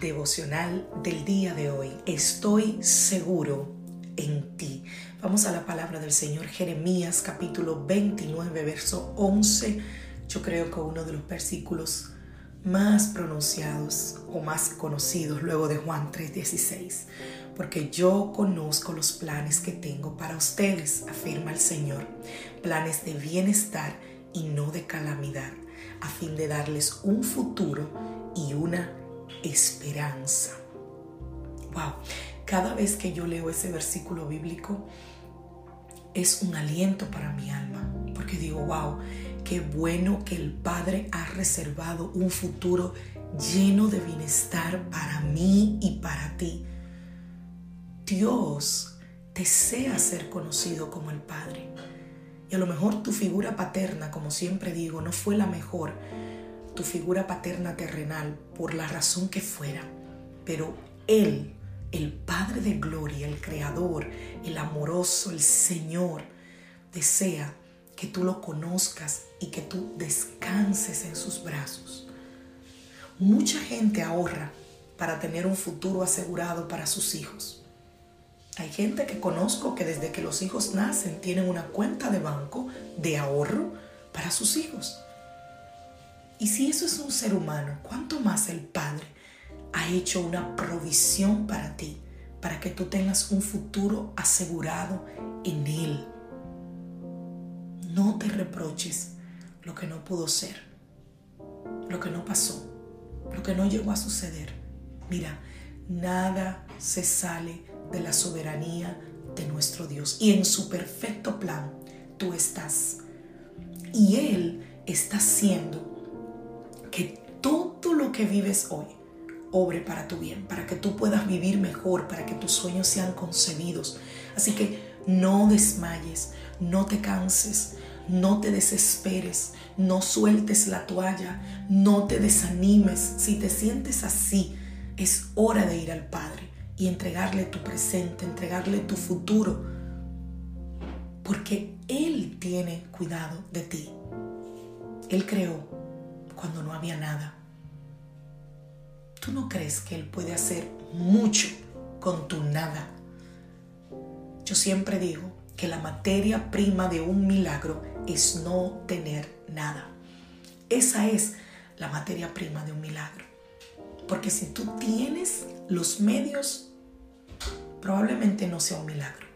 Devocional del día de hoy. Estoy seguro en ti. Vamos a la palabra del Señor Jeremías capítulo 29 verso 11. Yo creo que uno de los versículos más pronunciados o más conocidos luego de Juan 3:16. Porque yo conozco los planes que tengo para ustedes, afirma el Señor. Planes de bienestar y no de calamidad, a fin de darles un futuro y una esperanza. Wow, cada vez que yo leo ese versículo bíblico es un aliento para mi alma, porque digo, wow, qué bueno que el Padre ha reservado un futuro lleno de bienestar para mí y para ti. Dios desea ser conocido como el Padre. Y a lo mejor tu figura paterna, como siempre digo, no fue la mejor, tu figura paterna terrenal, por la razón que fuera, pero Él, el Padre de Gloria, el Creador, el amoroso, el Señor, desea que tú lo conozcas y que tú descanses en sus brazos. Mucha gente ahorra para tener un futuro asegurado para sus hijos. Hay gente que conozco que desde que los hijos nacen tienen una cuenta de banco de ahorro para sus hijos. Y si eso es un ser humano, ¿cuánto más el Padre ha hecho una provisión para ti, para que tú tengas un futuro asegurado en Él? No te reproches lo que no pudo ser, lo que no pasó, lo que no llegó a suceder. Mira, nada se sale de la soberanía de nuestro Dios. Y en su perfecto plan tú estás. Y Él está haciendo que todo lo que vives hoy obre para tu bien, para que tú puedas vivir mejor, para que tus sueños sean concebidos. Así que no desmayes, no te canses, no te desesperes, no sueltes la toalla, no te desanimes. Si te sientes así, es hora de ir al Padre y entregarle tu presente, entregarle tu futuro, porque Él tiene cuidado de ti. Él creó cuando no había nada. ¿Tú no crees que Él puede hacer mucho con tu nada? Yo siempre digo que la materia prima de un milagro es no tener nada. Esa es la materia prima de un milagro. Porque si tú tienes los medios, probablemente no sea un milagro.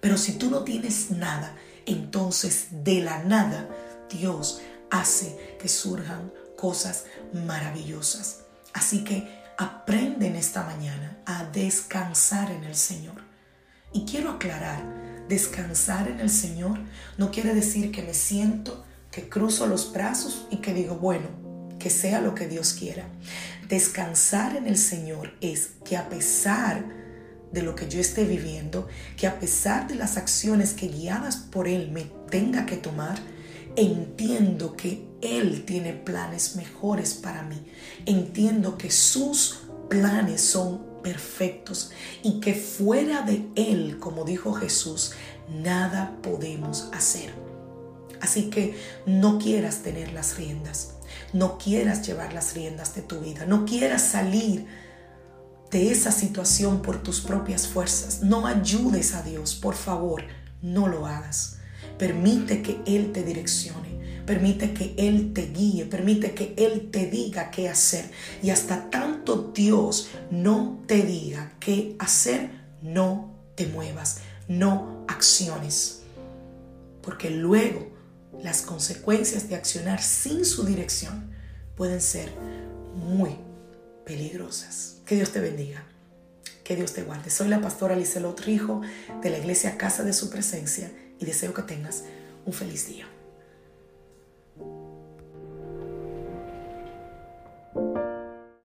Pero si tú no tienes nada, entonces de la nada Dios hace que surjan cosas maravillosas. Así que aprenden esta mañana a descansar en el Señor. Y quiero aclarar, descansar en el Señor no quiere decir que me siento, que cruzo los brazos y que digo, bueno, que sea lo que Dios quiera. Descansar en el Señor es que a pesar de lo que yo esté viviendo, que a pesar de las acciones que guiadas por Él me tenga que tomar, entiendo que Él tiene planes mejores para mí. Entiendo que sus planes son perfectos y que fuera de Él, como dijo Jesús, nada podemos hacer. Así que no quieras tener las riendas, no quieras llevar las riendas de tu vida, no quieras salir de esa situación por tus propias fuerzas. No ayudes a Dios, por favor, no lo hagas. Permite que Él te direccione. Permite que Él te guíe, permite que Él te diga qué hacer. Y hasta tanto Dios no te diga qué hacer, no te muevas, no acciones. Porque luego las consecuencias de accionar sin su dirección pueden ser muy peligrosas. Que Dios te bendiga. Que Dios te guarde. Soy la pastora Lizelot Rijo de la iglesia Casa de Su Presencia y deseo que tengas un feliz día.